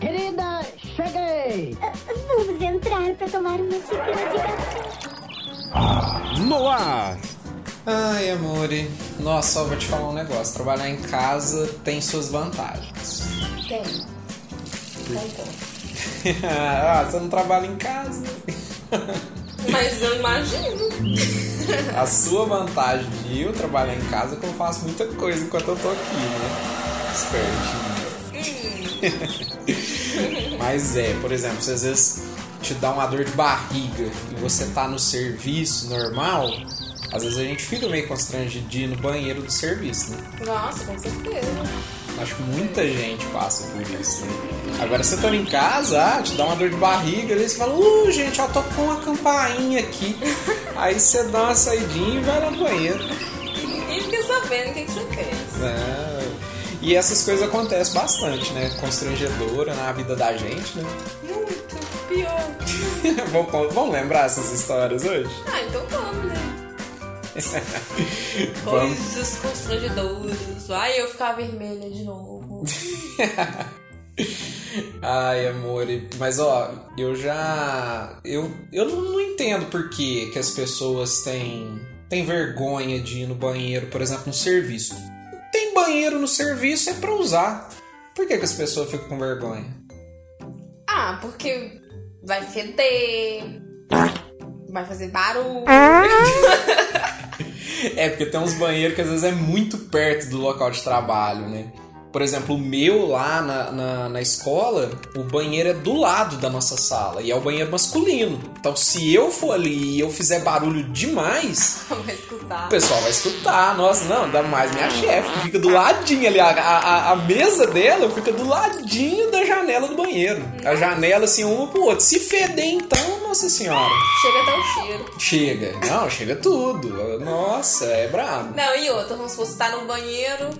Querida, cheguei! Vamos entrar para tomar uma xícara de café. No ar! Ai, amore. Nossa, eu vou te falar um negócio. Trabalhar em casa tem suas vantagens. Tem. Concordo. ah, você não trabalha em casa. Mas eu imagino. A sua vantagem de eu trabalhar em casa é que eu faço muita coisa enquanto eu tô aqui, né? Espertinho. Mas é, por exemplo, se às vezes te dá uma dor de barriga e você tá no serviço normal, às vezes a gente fica meio constrangido de ir no banheiro do serviço, né? Nossa, com certeza. Acho que muita gente passa por isso, né? Agora você tá em casa, ah, te dá uma dor de barriga, aí você fala, uh, gente, ó, tô com uma campainha aqui. aí você dá uma saidinha e vai lá no banheiro. E ninguém fica sabendo o que, que você fez. É. E essas coisas acontecem bastante, né? Constrangedora na vida da gente, né? Muito pior. vamos, vamos lembrar essas histórias hoje? Ah, então vamos, né? Coisas constrangedoras. Ai, eu ficar vermelha de novo. Ai, amor, mas ó, eu já. Eu, eu não, não entendo por que, que as pessoas têm, têm vergonha de ir no banheiro, por exemplo, no serviço. Tem banheiro no serviço é pra usar. Por que, que as pessoas ficam com vergonha? Ah, porque vai feder, vai fazer barulho. É, porque tem uns banheiros que às vezes é muito perto do local de trabalho, né? Por exemplo, o meu lá na, na, na, escola, o banheiro é do lado da nossa sala e é o banheiro masculino. Então, se eu for ali e eu fizer barulho demais, o pessoal vai escutar. Nossa, não, dá mais minha chefe, que fica do ladinho ali. A, a, a, mesa dela fica do ladinho da janela do banheiro. A janela, assim, uma pro outro. Se feder, então, nossa senhora. Chega até o cheiro. Chega. Não, chega tudo. Nossa, é brabo. Não, e outra, vamos supor, você tá no banheiro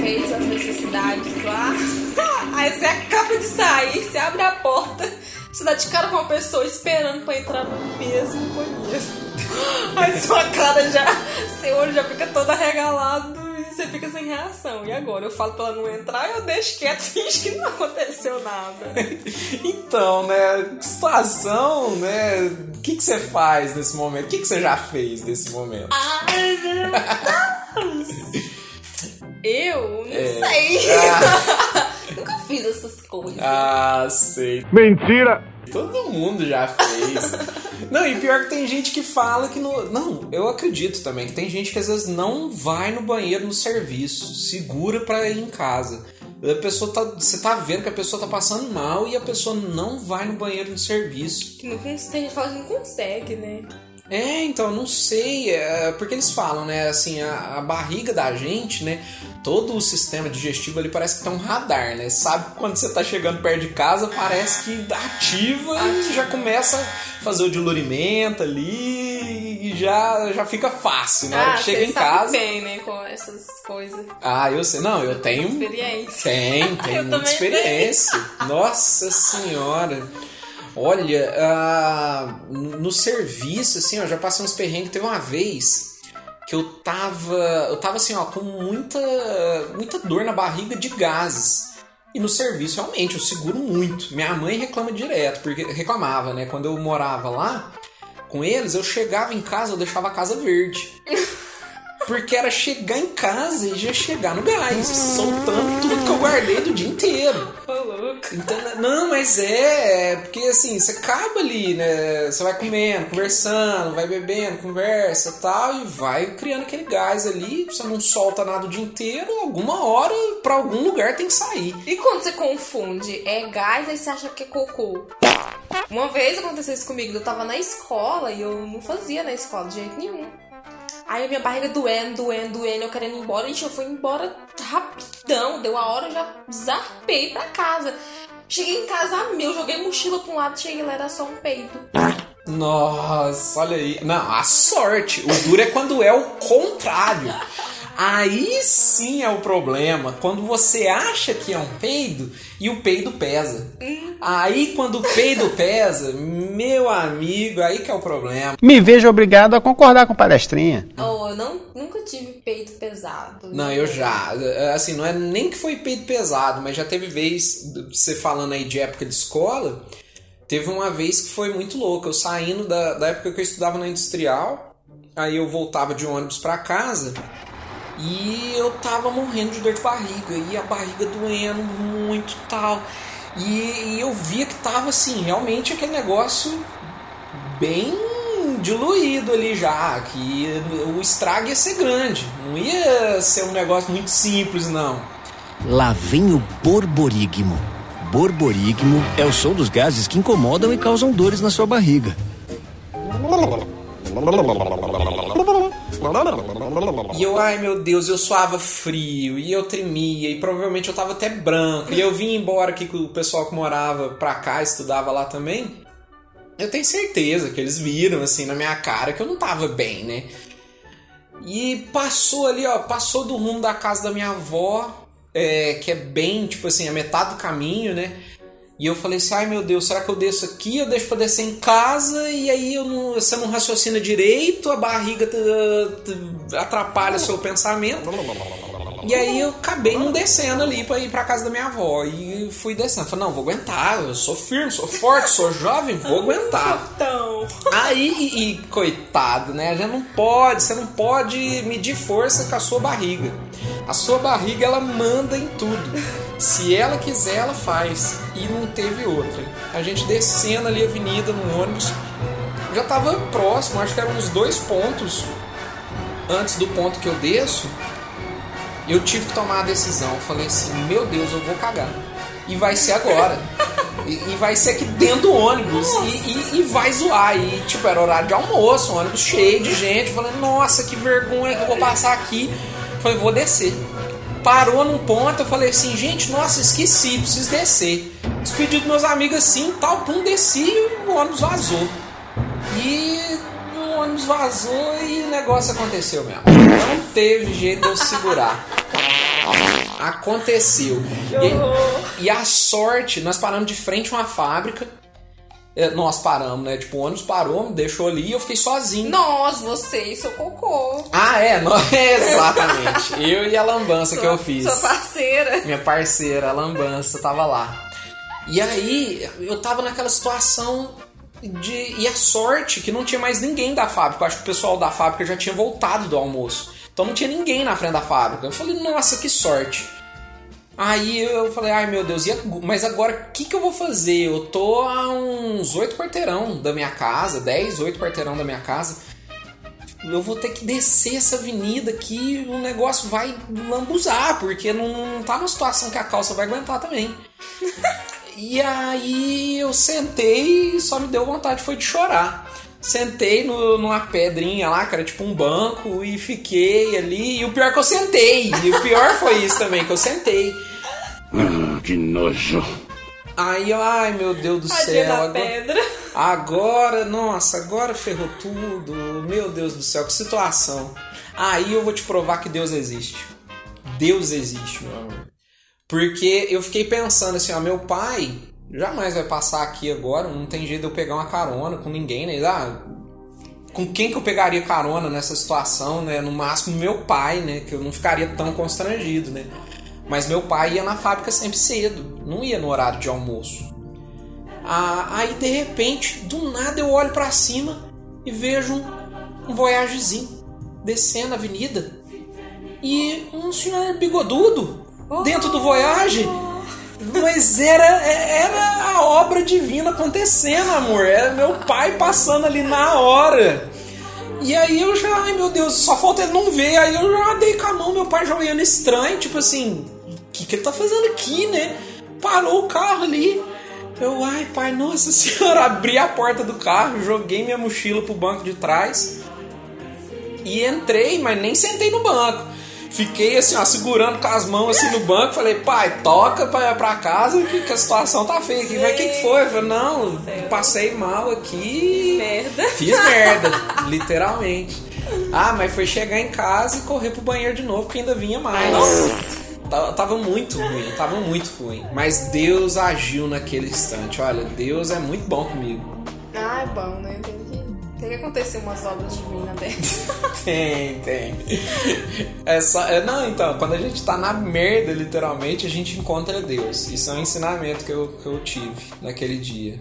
fez as necessidades lá. Aí você acaba de sair, você abre a porta, você dá de cara com uma pessoa esperando pra entrar no mesmo banheiro. Aí sua cara já, seu olho já fica todo arregalado e você fica sem reação. E agora? Eu falo pra ela não entrar e eu deixo quieto, finge que não aconteceu nada. então, né? Situação, né? O que, que você faz nesse momento? O que, que você já fez nesse momento? Ai, meu Deus! Eu? Não É. sei. Ah. Nunca fiz essas coisas. Ah, sei. Mentira! Todo mundo já fez. não, e pior que tem gente que fala que no. Não, eu acredito também que tem gente que às vezes não vai no banheiro no serviço, segura pra ir em casa. A pessoa tá. Você tá vendo que a pessoa tá passando mal e a pessoa não vai no banheiro no serviço. Que não tem gente que fala que não consegue, né? É, então, não sei, é, porque eles falam, né, assim, a, a, barriga da gente, né, todo o sistema digestivo ali parece que tem um radar, né, sabe quando você tá chegando perto de casa, parece que ativa e já começa a fazer o dilurimento ali e já, já fica fácil, na hora ah, que chega em casa. bem, né, com essas coisas. Ah, eu sei, não, eu tenho... Experiência. Tem, tem Eu muita experiência. Nossa senhora... Olha, uh, no serviço, assim, ó, já passei uns perrengues. Teve uma vez que eu tava. Eu tava assim, ó, com muita, muita dor na barriga de gases. E no serviço, realmente, eu seguro muito. Minha mãe reclama direto, porque reclamava, né? Quando eu morava lá com eles, eu chegava em casa, eu deixava a casa verde. Porque era chegar em casa e já chegar no gás, soltando tudo que eu guardei do dia inteiro. Então, não, mas é, porque assim, você acaba ali, né? Você vai comendo, conversando, vai bebendo, conversa tal, e vai criando aquele gás ali, você não solta nada o dia inteiro, alguma hora pra algum lugar tem que sair. E quando você confunde é gás, aí você acha que é cocô. Uma vez aconteceu isso comigo, eu tava na escola e eu não fazia na escola de jeito nenhum. Aí minha barriga doendo, doendo, doendo, eu querendo ir embora. Ixi, eu fui embora rapidão. Deu a hora, eu já zarpei pra casa. Cheguei em casa mil, joguei mochila pra um lado, cheguei lá, era só um peido. Nossa, olha aí. Não, a sorte. O duro é quando é o contrário. Aí sim é o problema. Quando você acha que é um peido e o peido pesa. Aí quando o peido pesa, meu amigo, aí que é o problema. Me vejo obrigado a concordar com palestrinha. Oh, eu não, nunca tive peito pesado. Não, eu já. Assim, não é nem que foi peido pesado, mas já teve vez, você falando aí de época de escola, teve uma vez que foi muito louco. Eu saindo da, da época que eu estudava na industrial, aí eu voltava de ônibus pra casa e eu tava morrendo de dor de barriga e a barriga doendo muito tal. E, e eu via que tava assim, realmente aquele negócio bem diluído ali já, que o estrago ia ser grande, não ia ser um negócio muito simples não. Lá vem o borborigmo. Borborigmo é o som dos gases que incomodam e causam dores na sua barriga. E eu, ai meu Deus, eu suava frio, e eu tremia, e provavelmente eu tava até branco, e eu vim embora aqui com o pessoal que morava pra cá, estudava lá também. Eu tenho certeza que eles viram assim na minha cara que eu não tava bem, né? E passou ali, ó, passou do rumo da casa da minha avó, é, que é bem, tipo assim, a metade do caminho, né? E eu falei assim, ai meu Deus, será que eu desço aqui? Eu deixo pra descer em casa e aí eu não, você não raciocina direito, a barriga atrapalha o seu pensamento. E aí eu acabei não descendo ali pra ir pra casa da minha avó. E fui descendo. Falei, não, vou aguentar, eu sou firme, sou forte, sou jovem, vou aguentar. Então. Aí, e, e, coitado, né? Já não pode, você não pode medir força com a sua barriga. A sua barriga ela manda em tudo. Se ela quiser, ela faz. E não teve outra. A gente descendo ali a avenida no ônibus, já tava próximo, acho que eram uns dois pontos antes do ponto que eu desço. Eu tive que tomar a decisão. Falei assim: meu Deus, eu vou cagar. E vai ser agora. E, e vai ser aqui dentro do ônibus. E, e- e vai zoar. E tipo, era horário de almoço, um ônibus cheio de gente. Falei, nossa, que vergonha que eu vou passar aqui. Falei, vou descer. Parou num ponto, eu falei assim, gente, nossa, esqueci, preciso descer. Despedi dos meus amigos assim, tal, pum, desci e o ônibus vazou. E o ônibus vazou e o negócio aconteceu mesmo. Não teve jeito de eu segurar. Aconteceu. E, e a sorte, nós paramos de frente a uma fábrica. É, Nós paramos, né? Tipo, o ônibus parou, me deixou ali e eu fiquei sozinho. Nós, você e seu cocô. Ah, é? Não, exatamente. Eu e a lambança que eu fiz. Sua parceira. Minha parceira, a lambança, tava lá. E aí, eu tava naquela situação de. E a sorte que não tinha mais ninguém da fábrica. Acho que o pessoal da fábrica já tinha voltado do almoço. Então não tinha ninguém na frente da fábrica. Eu falei, nossa, que sorte. Aí eu falei, ai meu Deus, mas agora o que, que eu vou fazer? Eu tô a uns oito quarteirão da minha casa, 10, 8 quarteirão da minha casa. Eu vou ter que descer essa avenida aqui, o negócio vai lambuzar, porque não, não tá numa situação que a calça vai aguentar também. E aí eu sentei e só me deu vontade foi de chorar. Sentei no- numa pedrinha lá, que era tipo um banco, e fiquei ali. E o pior é que eu sentei. E o pior foi isso também, que eu sentei. Ah, que nojo. Aí eu, ai meu Deus do Tadinha céu. da Agora, pedra. agora, nossa, agora ferrou tudo. Meu Deus do céu, que situação. Aí eu vou te provar que Deus existe. Deus existe, meu amor. Porque eu fiquei pensando assim, ó, meu pai jamais vai passar aqui agora, não tem jeito de eu pegar uma carona com ninguém, né? Ah, com quem que eu pegaria carona nessa situação, né? No máximo meu pai, né? Que eu não ficaria tão constrangido, né? Mas meu pai ia na fábrica sempre cedo, não ia no horário de almoço. Ah, aí de repente, do nada eu olho pra cima e vejo um, um voyagezinho descendo a avenida e um senhor bigodudo dentro do Voyage. Mas era, era a obra divina acontecendo, amor. Era meu pai passando ali na hora. E aí eu já, ai meu Deus, só falta ele não ver. Aí eu já dei com a mão, meu pai já olhando estranho, tipo assim, o que, que ele tá fazendo aqui, né? Parou o carro ali. Eu, ai pai, nossa senhora, abri a porta do carro, joguei minha mochila pro banco de trás e entrei, mas nem sentei no banco. Fiquei assim, ó, segurando com as mãos assim no banco. Falei, pai, toca pra, pra casa que, que a situação tá feia aqui. Mas o que, que foi? Eu falei, não, passei mal aqui. Merda. Fiz merda, literalmente. Ah, mas foi chegar em casa e correr pro banheiro de novo, porque ainda vinha mais. Tava, tava muito ruim, tava muito ruim. Mas Deus agiu naquele instante. Olha, Deus é muito bom comigo. Ah, é bom, né? Tem que, acontecer umas obras divinas dessas. Tem, tem. É só, é, não, então, quando a gente tá na merda, literalmente, a gente encontra Deus. Isso é um ensinamento que eu, que eu tive naquele dia.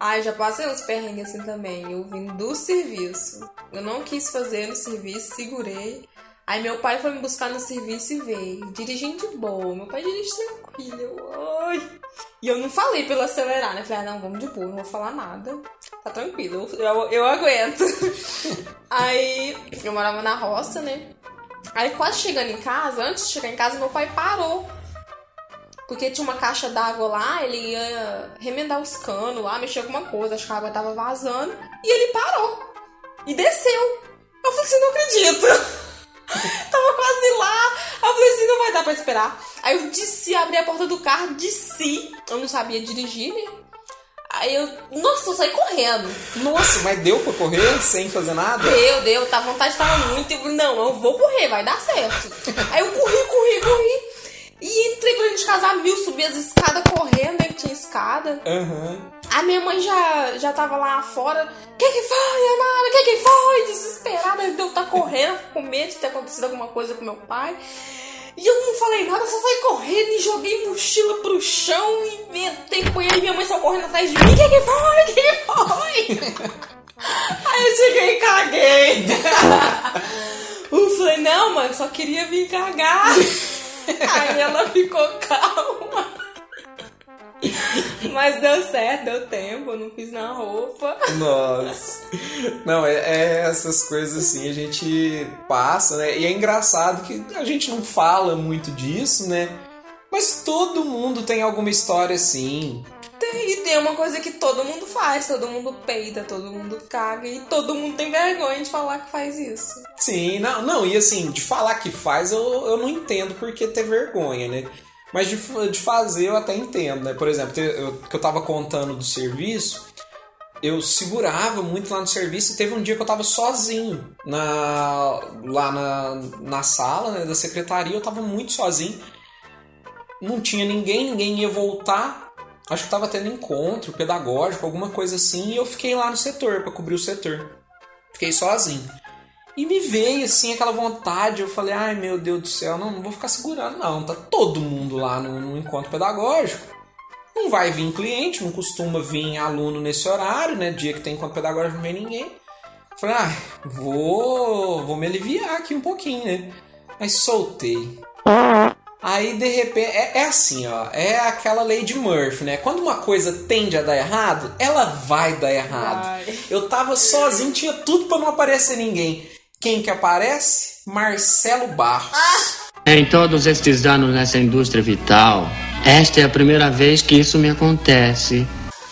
Ai, já passei uns perrengues assim também, eu vim do serviço. Eu não quis fazer no serviço, segurei. Aí meu pai foi me buscar no serviço e veio, dirigindo de boa. Meu pai dirige tranquilo. Ai. E eu não falei pra ele acelerar, né? Falei, ah, não, vamos de boa, não vou falar nada. Tá tranquilo, eu, eu, aguento. Aí eu morava na roça, né? Aí quase chegando em casa, antes de chegar em casa, meu pai parou. Porque tinha uma caixa d'água lá, ele ia remendar os canos lá, mexer alguma coisa, acho que a água tava vazando. E ele parou. E desceu. Eu falei assim, não acredito. tava quase lá. Aí eu falei assim, não vai dar pra esperar. Aí eu desci, abri a porta do carro, desci. Eu não sabia dirigir, né? Aí eu, nossa, eu saí correndo. Nossa, mas deu pra correr sem fazer nada? Deu, deu, tá, a vontade tava muito. Eu falei, não, eu vou correr, vai dar certo. Aí eu corri, corri, corri. E entrei pra gente casar mil, subi as escadas correndo, né? Que tinha escada. Aham. A minha mãe já, já tava lá fora. Que que foi, Anara? Que que foi? Desesperada de eu estar correndo, com medo de ter acontecido alguma coisa com meu pai. E eu não falei nada, só saí correndo e joguei mochila pro chão e metei com ele. Minha mãe só correndo atrás de mim. Que que foi? Que que foi? Aí eu cheguei e caguei. Eu falei, não, mãe, só queria vir cagar. Aí ela ficou calma. Mas deu certo, deu tempo, eu não fiz na roupa. Nossa. Não, é, é essas coisas assim, a gente passa, né? E é engraçado que a gente não fala muito disso, né? Mas todo mundo tem alguma história assim. Tem, e tem uma coisa que todo mundo faz, todo mundo peida, todo mundo caga e todo mundo tem vergonha de falar que faz isso. Sim, não, não, e assim, de falar que faz eu, eu não entendo porque ter vergonha, né? Mas de, de fazer eu até entendo, né? Por exemplo, eu, que eu tava contando do serviço, eu segurava muito lá no serviço e teve um dia que eu tava sozinho na, lá na, na sala né, da secretaria, eu tava muito sozinho. Não tinha ninguém, ninguém ia voltar. Acho que tava tendo encontro pedagógico, alguma coisa assim, e eu fiquei lá no setor pra cobrir o setor. Fiquei sozinho. E me veio assim aquela vontade, eu falei, ai meu Deus do céu, não, não vou ficar segurando, não. Tá todo mundo lá no, no encontro pedagógico. Não vai vir cliente, não costuma vir aluno nesse horário, né? Dia que tem encontro pedagógico não vem ninguém. Falei, ah, vou, vou me aliviar aqui um pouquinho, né? Mas soltei. Aí de repente, é, é assim, ó, é aquela lei de Murphy, né? Quando uma coisa tende a dar errado, ela vai dar errado. Vai. Eu tava sozinho, tinha tudo pra não aparecer ninguém. Quem que aparece? Marcelo Barros. Em todos estes anos nessa indústria vital, esta é a primeira vez que isso me acontece.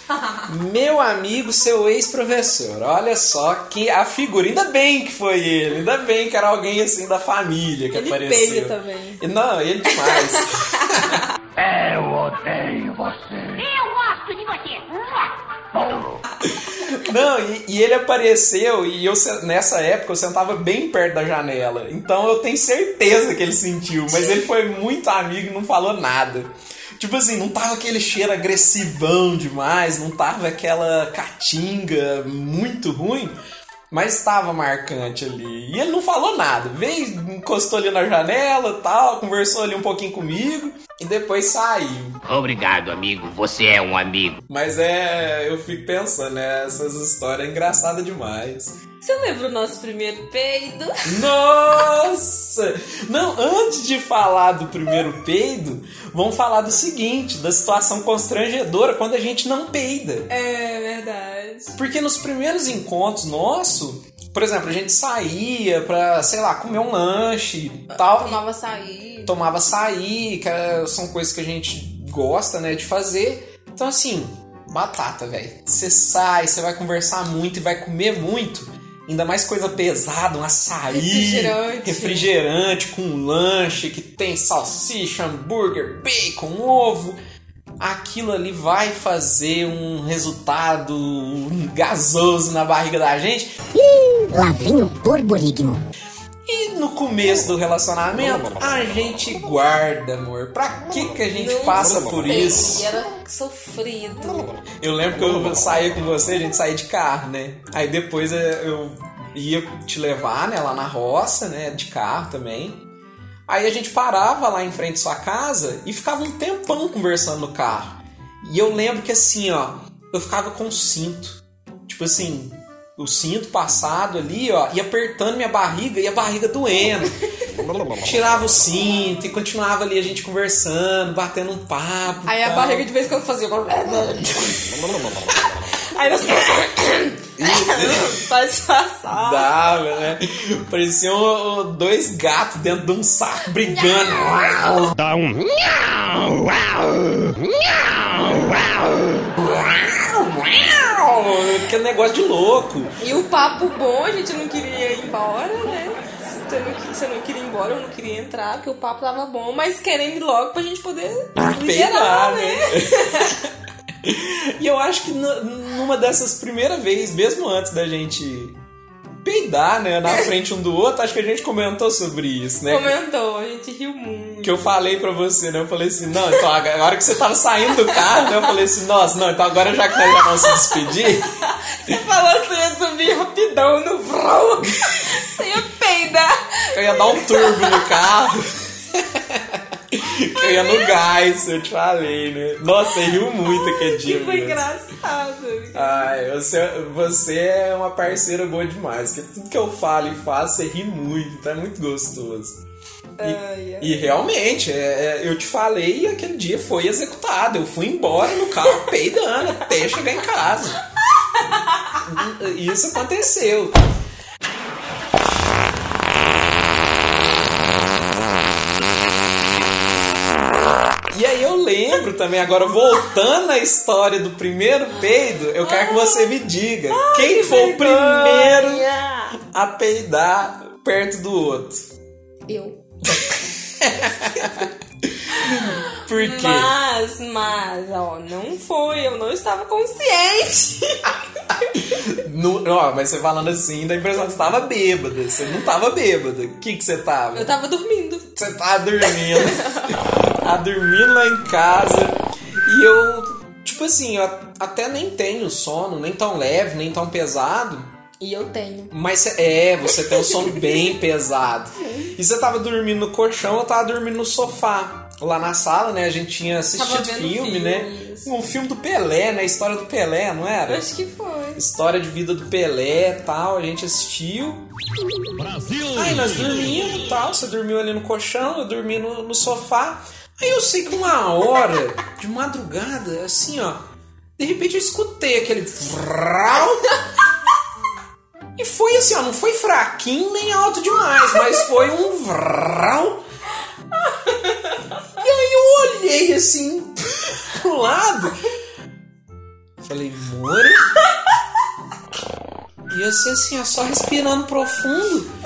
Meu amigo, seu ex-professor. Olha só que a figura. Ainda bem que foi ele. Ainda bem que era alguém assim da família que Ele apareceu. peida também. E Não, ele demais. Eu odeio você. Eu gosto de você. Não, e, e ele apareceu e eu nessa época eu sentava bem perto da janela. Então eu tenho certeza que ele sentiu, mas ele foi muito amigo e não falou nada. Tipo assim, não tava aquele cheiro agressivão demais, não tava aquela catinga muito ruim, mas estava marcante ali. E ele não falou nada, veio, encostou ali na janela tal, conversou ali um pouquinho comigo e depois saiu. Obrigado, amigo. Você é um amigo. Mas é, eu fico pensando, né? Essas histórias é engraçada demais. Você lembra o nosso primeiro peido? Nossa! Não, antes de falar do primeiro peido, vamos falar do seguinte, da situação constrangedora quando a gente não peida. É verdade. Porque nos primeiros encontros nossos, por exemplo, a gente saía pra, sei lá, comer um lanche e tal. Tomava açaí. tomava açaí, que são coisas que a gente gosta, né, de fazer. Então, assim, batata, velho. Você sai, você vai conversar muito e vai comer muito. Ainda mais coisa pesada, um açaí, Refrigerante. refrigerante com um lanche que tem salsicha, hambúrguer, bacon, ovo. Aquilo ali vai fazer um resultado gasoso na barriga da gente. Lá vem o borborigmo. E no começo do relacionamento, a gente guarda, amor. Pra que que a gente Não passa sei, por isso? Era sofrido. Eu lembro que eu saía com você, a gente saía de carro, né? Aí depois eu ia te levar, né, lá na roça, né, de carro também. Aí a gente parava lá em frente à sua casa e ficava um tempão conversando no carro. E eu lembro que assim, ó, eu ficava com o cinto. Tipo assim, o cinto passado ali, ó, e apertando minha barriga e a barriga doendo. Tirava o cinto e continuava ali a gente conversando, batendo um papo. Aí a tal. barriga de vez em quando fazia. Aí nós. Vai disfarçar. Dava, né? Pareciam uh, dois gatos dentro de um saco brigando. Dá um. Aquele negócio de louco. E o papo bom, a gente não queria ir embora, né? Você não, que- você não queria ir embora, eu não queria entrar, porque o papo tava bom, mas querendo ir logo pra gente poder Peidar, geral, né? e eu acho que nu- numa dessas primeiras vezes, mesmo antes da gente peidar, né, na frente um do outro, acho que a gente comentou sobre isso, né? Comentou, a gente riu muito. Que eu falei pra você, né? Eu falei assim, não, então agora que você tava saindo do carro, né? Eu falei assim, nossa, não, então agora já que nós já vamos se despedir, Você falou que ia subir rapidão no vrão. Você ia peidar. eu ia dar um turbo no carro. que eu ia no gás, eu te falei, né? Nossa, você riu muito aquele dia. Que foi mesmo. engraçado. Ai, você, você é uma parceira boa demais. Que tudo que eu falo e faço, você ri muito, tá muito gostoso. E, Ai, ai. e realmente, é, é, eu te falei e aquele dia foi executado. Eu fui embora no carro peidando até chegar em casa. Isso aconteceu. E aí eu lembro também, agora voltando à história do primeiro peido, eu quero que você me diga quem foi o primeiro a peidar perto do outro. Eu. Por quê? Mas, mas, ó, não foi, eu não estava consciente. No, ó, mas você falando assim, dá a impressão que você tava bêbada. Você não tava bêbada. O que, que você tava? Eu tava dormindo. Você tava dormindo. tava dormindo lá em casa. E eu, tipo assim, eu até nem tenho sono, nem tão leve, nem tão pesado. E eu tenho. Mas é, você tem um sono bem pesado. E você tava dormindo no colchão, eu tava dormindo no sofá. Lá na sala, né? A gente tinha assistido filme, filme, né? isso. Um filme do Pelé, né? A história do Pelé, não era? Acho que foi. História de vida do Pelé e tal, a gente assistiu. Brasil! Aí nós dormimos e tal, você dormiu ali no colchão, eu dormi no, no sofá. Aí eu sei que uma hora, de madrugada, assim, ó, de repente eu escutei aquele. E foi assim, ó, não foi fraquinho nem alto demais, mas foi um vral. E aí eu olhei assim pro lado. Falei, More? E assim, assim, ó, só respirando profundo.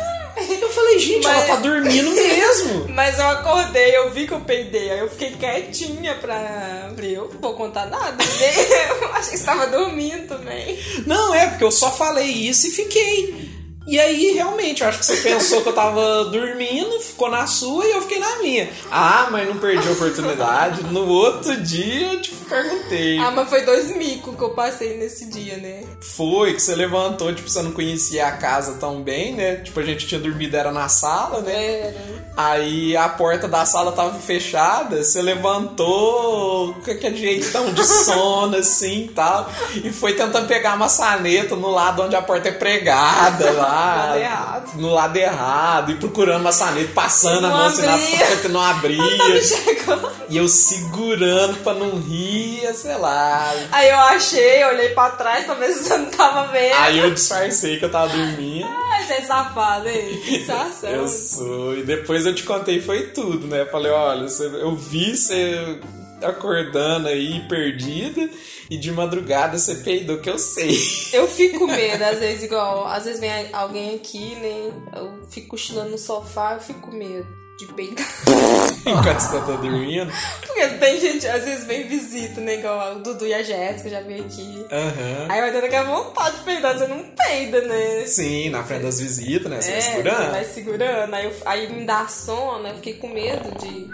Gente, ela Mas- tá dormindo mesmo. Mas eu acordei, eu vi que eu peidei, aí eu fiquei quietinha pra. Eu não vou contar nada. né? Eu achei que você tava dormindo também. Não, é, porque eu só falei isso e fiquei. E aí, realmente, eu acho que você pensou que eu tava dormindo, ficou na sua e eu fiquei na minha. Ah, mas não perdi a oportunidade. No outro dia eu te perguntei. Ah, mas foi dois micos que eu passei nesse dia, né? Foi que você levantou, tipo, você não conhecia a casa tão bem, né? Tipo, a gente tinha dormido, era na sala, né? Era. Aí a porta da sala tava fechada, você levantou com aquele jeitão de sono assim e tal, e foi tentando pegar a maçaneta no lado onde a porta é pregada lá. Lado errado. No lado errado, e procurando maçaneta, passando a Não mão assim na abria. porta não abria. Chegou. E eu segurando pra não rir, sei lá. Aí eu achei, olhei pra trás pra ver se você não tava vendo. Aí eu disfarcei que eu tava dormindo. Ai, você é safado, hein? Sensação. Eu sou. E depois eu te contei, foi tudo, né? Falei, olha, eu vi você acordando aí, perdida, e de madrugada você peidou, que eu sei. Eu fico com medo, às vezes, igual, às vezes vem alguém aqui, né? Eu fico cochilando no sofá, eu fico com medo. De peidar. Enquanto você tá dormindo. Porque tem gente, às vezes vem visita, né? Igual o Dudu e a Jéssica já veio aqui. Aham. Aí vai tendo aquela vontade de peidar, você não peida, né? Sim, na frente das visitas, né? Você vai É, segurando. Você vai segurando. Aí, eu- aí me dá sono, eu fiquei com medo de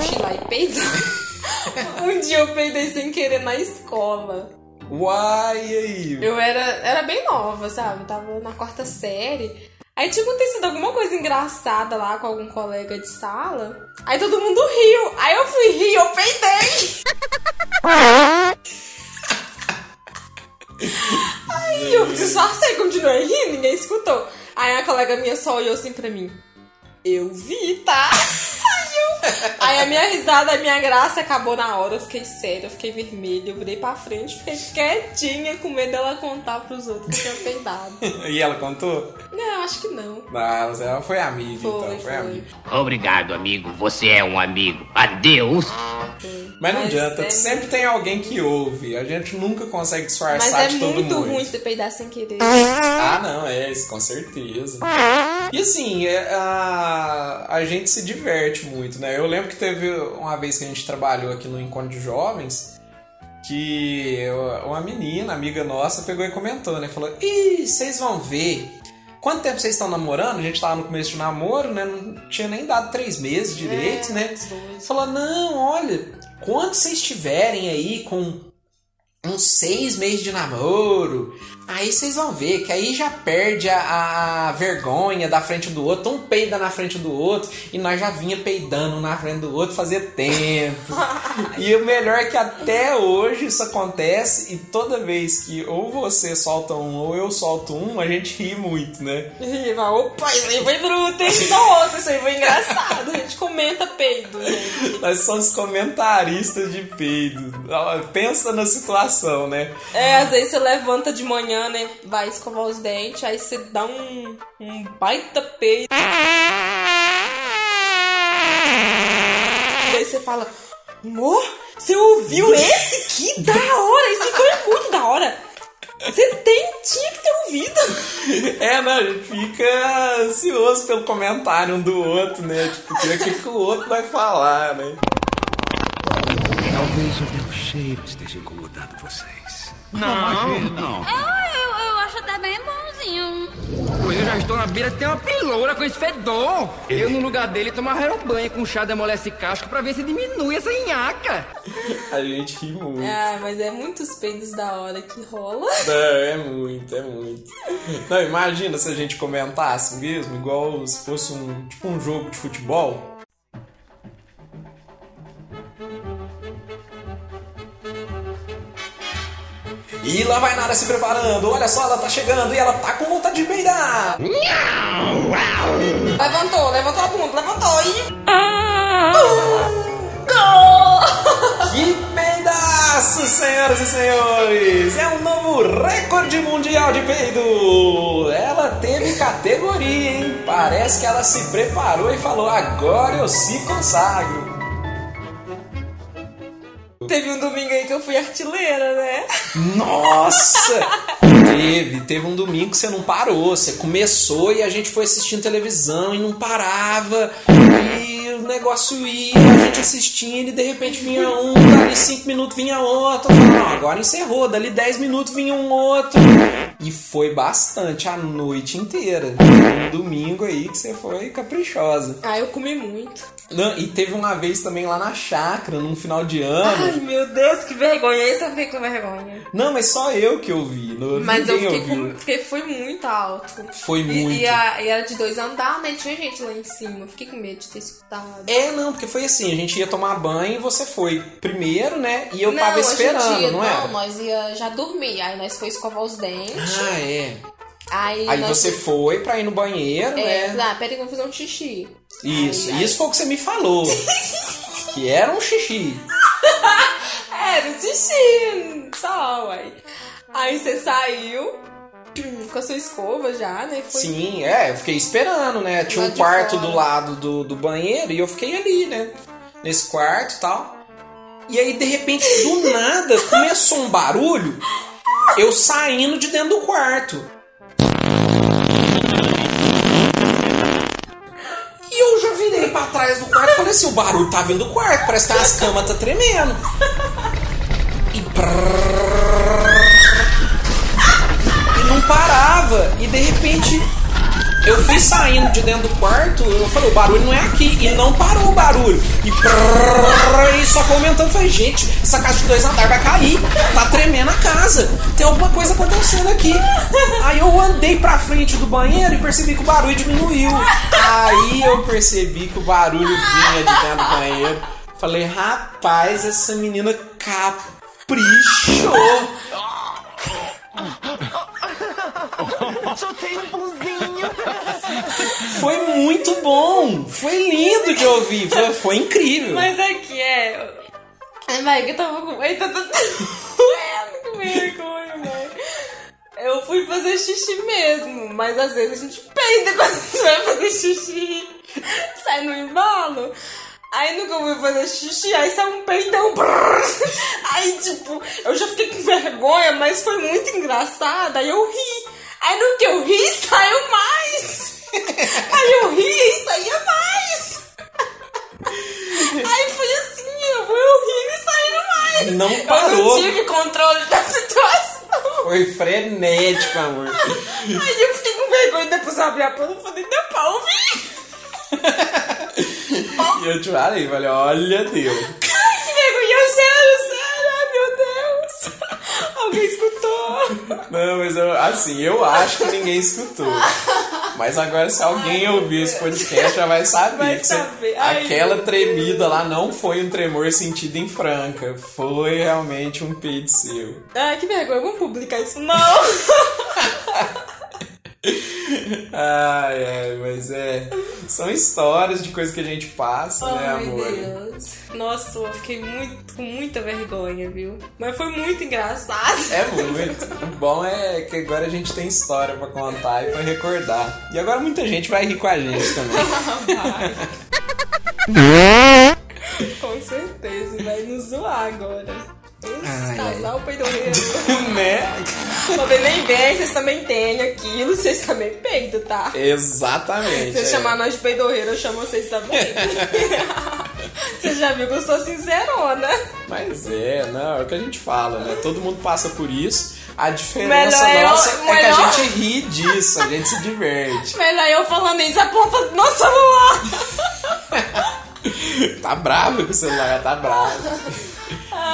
cochilar e peidar. um dia eu peidei sem querer na escola. Uai, e aí? Eu era, era bem nova, sabe? Eu tava na quarta série. Aí tinha acontecido alguma coisa engraçada lá com algum colega de sala. Aí todo mundo riu. Aí eu fui rir, eu peidei. Aí eu disfarcei, continuei rindo, ninguém escutou. Aí a colega minha só olhou assim pra mim. Eu vi, tá? Aí, eu- a minha risada, a minha graça acabou na hora. Eu fiquei séria, eu fiquei vermelha. Eu virei pra frente, fiquei quietinha, com medo dela contar pros outros que tinha peidado. E ela contou? Não, acho que não. Não, mas ela foi amiga, Foi, então. Foi, foi. amiga. Obrigado, amigo. Você é um amigo. Adeus. Mas não Mas adianta, é sempre tem alguém que ouve. A gente nunca consegue Mas disfarçar é de todo muito mundo. ruim você peidar sem querer. Ah, não, é isso, com certeza. E assim, é, a, a gente se diverte muito, né? Eu lembro que teve uma vez que a gente trabalhou aqui no Encontro de Jovens que uma menina, amiga nossa, pegou e comentou, né? Falou: Ih, vocês vão ver. Quanto tempo vocês estão namorando? A gente tava no começo de namoro, né? Não tinha nem dado três meses direito, É, né? Falou: Não, olha, quando vocês estiverem aí com uns seis meses de namoro, aí vocês vão ver que aí já perde a, a vergonha da frente do outro, um peida na frente do outro, e nós já vinha peidando na frente do outro fazia tempo. e o melhor é que até hoje isso acontece, e toda vez que ou você solta um ou eu solto um, a gente ri muito, né? E vai, opa, isso aí foi bruto, hein? Nossa, isso aí foi engraçado. A gente comenta peido, gente. Nós somos comentaristas de peido. Pensa na situação, né? É, às vezes você levanta de manhã, né? Vai escovar os dentes, aí você dá um, um baita peido. Aí você fala, amor, você ouviu esse? Que da hora! Esse foi muito da hora! Você tem, tinha que ter ouvido. É, né? A gente fica ansioso pelo comentário um do outro, né? Tipo, o que, que o outro vai falar, né? Talvez o meu cheiro esteja incomodando vocês. Não, não. Eu, eu, eu acho até bem bonzinho. Pois eu já estou na beira de ter uma piloura com esse fedor. Eu, no lugar dele, tomava banho com chá de amolece casco pra ver se diminui essa nhaca. A gente ri muito. Ah, mas é muitos peidos da hora que rola. É, é muito, é muito. Não, imagina se a gente comentasse mesmo, igual se fosse um, tipo um jogo de futebol. E lá vai Nara se preparando, olha só, ela tá chegando e ela tá com vontade de peidar. Levantou, levantou a bunda, levantou e. Que peidaço, senhoras e senhores! É um novo recorde mundial de peido! Ela teve categoria, hein? Parece que ela se preparou e falou: agora eu se consagro. Teve um domingo aí que eu fui artilheira, né? Nossa! Teve, teve um domingo que você não parou. Você começou e a gente foi assistindo televisão e não parava. E o negócio ia, a gente assistindo e de repente vinha um, dali cinco minutos vinha outro. Não, agora encerrou, dali 10 minutos vinha um outro. E foi bastante a noite inteira. Um domingo aí que você foi caprichosa. Ah, eu comi muito. Não, e teve uma vez também lá na chácara, num final de ano. Ai, meu Deus, que vergonha. Esse eu fiquei com vergonha. Não, mas só eu que ouvi. Não, Mas eu ninguém fiquei, com, fiquei foi muito alto. Foi E- muito. E, a- e era de dois andares, né? Tinha gente lá em cima. Eu fiquei com medo de ter escutado. É, não, porque foi assim, a gente ia tomar banho e você foi primeiro, né? E eu não, tava esperando, ia- não é? Não, nós ia já dormir. Aí nós foi escovar os dentes. Ah, é. Aí, Aí você foi pra ir no banheiro, É, né? ah, peraí, vamos fazer um xixi. Isso, Aí- isso foi o que você me falou. que era um xixi. Era um xixi, só, uai. Aí você saiu com a sua escova já, né? Foi... Sim, é, eu fiquei esperando, né? Tinha um quarto do lado do, do banheiro e eu fiquei ali, né? Nesse quarto e tal. E aí, de repente, do nada, começou um barulho, eu saindo de dentro do quarto. E eu já virei pra trás do quarto e falei assim, o barulho tá vindo do quarto, parece que as camas tá tremendo. E brrr, E não parava. E de repente eu fui saindo de dentro do quarto, eu falei, o barulho não é aqui. E não parou o barulho. E, brrr, e só comentando, falei, gente, essa casa de dois andares vai cair. Tá tremendo a casa. Tem alguma coisa acontecendo aqui. Aí eu andei pra frente do banheiro e percebi que o barulho diminuiu. Aí eu percebi que o barulho vinha de dentro do banheiro. Falei, rapaz, essa menina caprichou. Só tem um pãozinho. Foi muito bom. Foi lindo de ouvir. Foi, foi incrível. Mas é que é. Ai, vai, que eu tava com. Tô doendo com vergonha, velho. Eu fui fazer xixi mesmo, mas às vezes a gente peida quando você vai fazer xixi. Sai no embalo. Aí nunca fui fazer xixi, aí sai um peidão. Aí, tipo, eu já fiquei com vergonha, mas foi muito engraçado. Aí eu ri. Aí no que eu ri, saiu mais. Aí eu ri e saía mais. Aí foi assim, eu eu rindo e saindo mais. Não Eu parou. não tive controle da situação. Foi frenético, amor. Aí eu fiquei com vergonha, depois eu abri a porta e falei, deu pra ouvir. E eu te falei, falei, olha Deus. Não, mas eu, assim, eu acho que ninguém escutou. Mas agora, se alguém ouvir esse podcast, já vai saber. Vai saber. Ai, aquela tremida lá não foi um tremor sentido em franca. Foi realmente um peido seu. Ai, que vergonha, vamos publicar isso não. Ai, ai, mas é. São histórias de coisas que a gente passa, né, Ai, amor? Deus. Nossa, eu fiquei muito, com muita vergonha, viu? Mas foi muito engraçado. É muito. O bom é que agora a gente tem história pra contar e pra recordar. E agora muita gente vai rir com a gente também. Com certeza, vai nos zoar agora. Ai, casal peidorreiro. né? Você nem vem, vocês também têm aquilo, vocês também peidam, tá? Exatamente. Se é. chamar nós de peidorreiro, eu chamo vocês também. Você já viu que eu sou sincerona. Mas é, não, é o que a gente fala, né? Todo mundo passa por isso. A diferença Melhor eu- nossa é que a melhor- gente ri disso, a gente se diverte. Melhor eu falando isso, a ponta do meu celular. Tá bravo com o celular, tá bravo.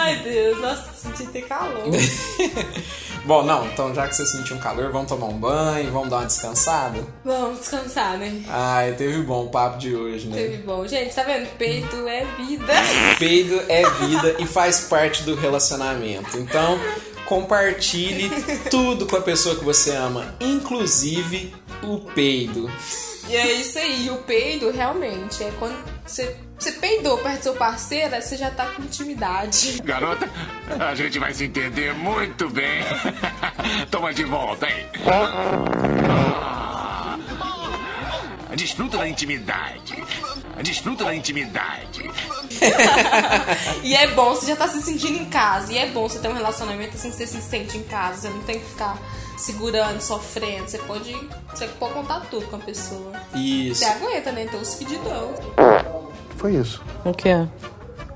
Ai, Deus, nossa, senti ter calor. Bom, não, então já que você sentiu um calor, vamos tomar um banho, vamos dar uma descansada? Vamos descansar, né? Ai, teve bom o papo de hoje, né? Teve bom. Gente, tá vendo? Peito é vida. Peido é vida e faz parte do relacionamento. Então, compartilhe tudo com a pessoa que você ama, inclusive o peido. E é isso aí. O peido, realmente, é quando você, você peidou perto do seu parceiro, aí você já tá com intimidade. Garota, a gente vai se entender muito bem. Toma de volta, hein? Desfruta da intimidade. Desfruta da intimidade. e é bom, você já tá se sentindo em casa. E é bom você ter um relacionamento assim que você se sente em casa. Você não tem que ficar segurando, sofrendo. Você pode, você pode contar tudo com a pessoa. Isso. Você aguenta, né? Então os fedidão. Foi isso. O quê?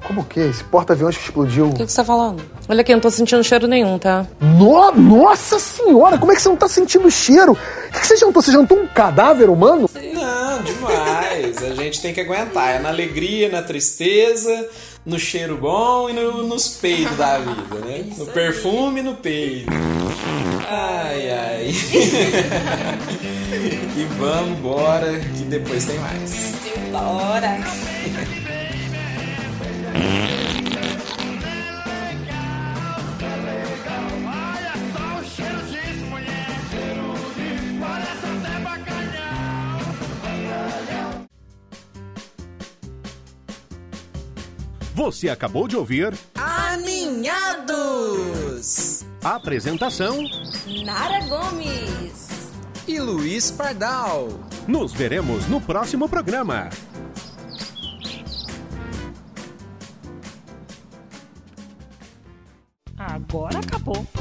Como o quê? Esse porta-aviões que explodiu. O que, que você tá falando? Olha aqui, eu não tô sentindo cheiro nenhum, tá? No- Nossa senhora, como é que você não tá sentindo o cheiro? O que, que você jantou? Você jantou um cadáver humano? Não, demais. A gente tem que aguentar. É na alegria, na tristeza, no cheiro bom e no- nos peidos da vida, né? No perfume e no peido. Ai, ai. e vamos embora, que depois tem mais. Bora. Você acabou de ouvir Aninhados! Apresentação Nara Gomes. E Luiz Pardal. Nos veremos no próximo programa. Agora acabou.